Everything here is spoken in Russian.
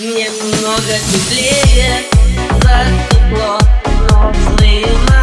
Немного теплее за стекло Но слышно.